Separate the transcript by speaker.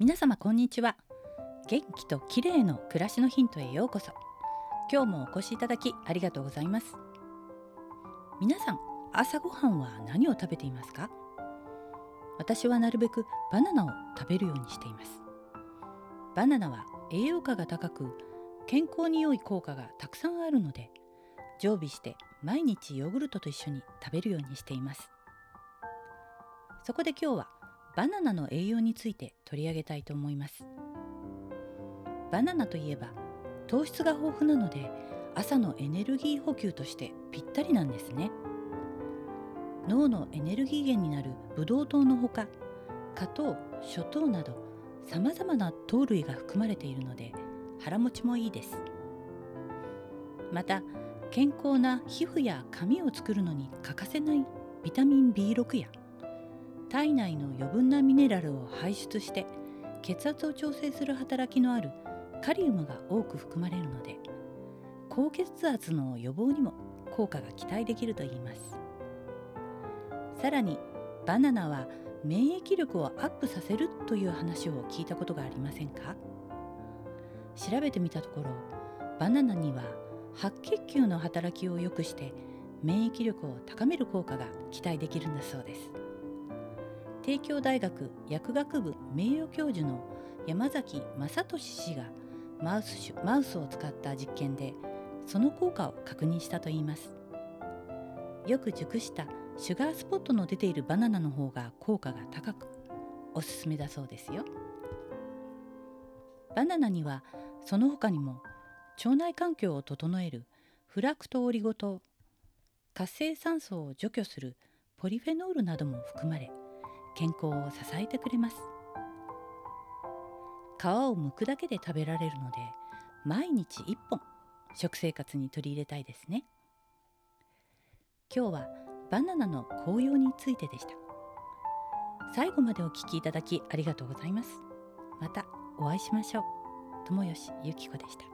Speaker 1: 皆様こんにちは。元気と綺麗の暮らしのヒントへようこそ。今日もお越しいただきありがとうございます。皆さん朝ごはんは何を食べていますか？私はなるべくバナナを食べるようにしています。バナナは栄養価が高く健康に良い効果がたくさんあるので常備して毎日ヨーグルトと一緒に食べるようにしています。そこで今日はバナナの栄養について取り上げたいと思います。バナナといえば糖質が豊富なので朝のエネルギー補給としてぴったりなんですね。脳のエネルギー源になるブドウ糖のほか果糖、諸糖などさまざまな糖類が含まれているので腹持ちもいいです。また健康な皮膚や髪を作るのに欠かせないビタミン B6 や体内の余分なミネラルを排出して血圧を調整する働きのあるカリウムが多く含まれるので高血圧の予防にも効果が期待できるといいます。さらにバナナは免疫力をアップさせるという話を聞いたことがありませんか？調べてみたところバナナには白血球の働きを良くして免疫力を高める効果が期待できるんだそうです。帝京大学薬学部名誉教授の山崎正俊氏がマウスマウスを使った実験でその効果を確認したといいます。よく熟したシュガースポットの出ているバナナの方が効果が高くおすすめだそうですよ。バナナにはその他にも腸内環境を整えるフラクトオリゴ糖活性酸素を除去するポリフェノールなども含まれ健康を支えてくれます。皮を剥くだけで食べられるので毎日1本食生活に取り入れたいですね。今日はバナナの紅葉についてでした。最後までお聞きいただきありがとうございます。またお会いしましょう。友吉ゆき子でした。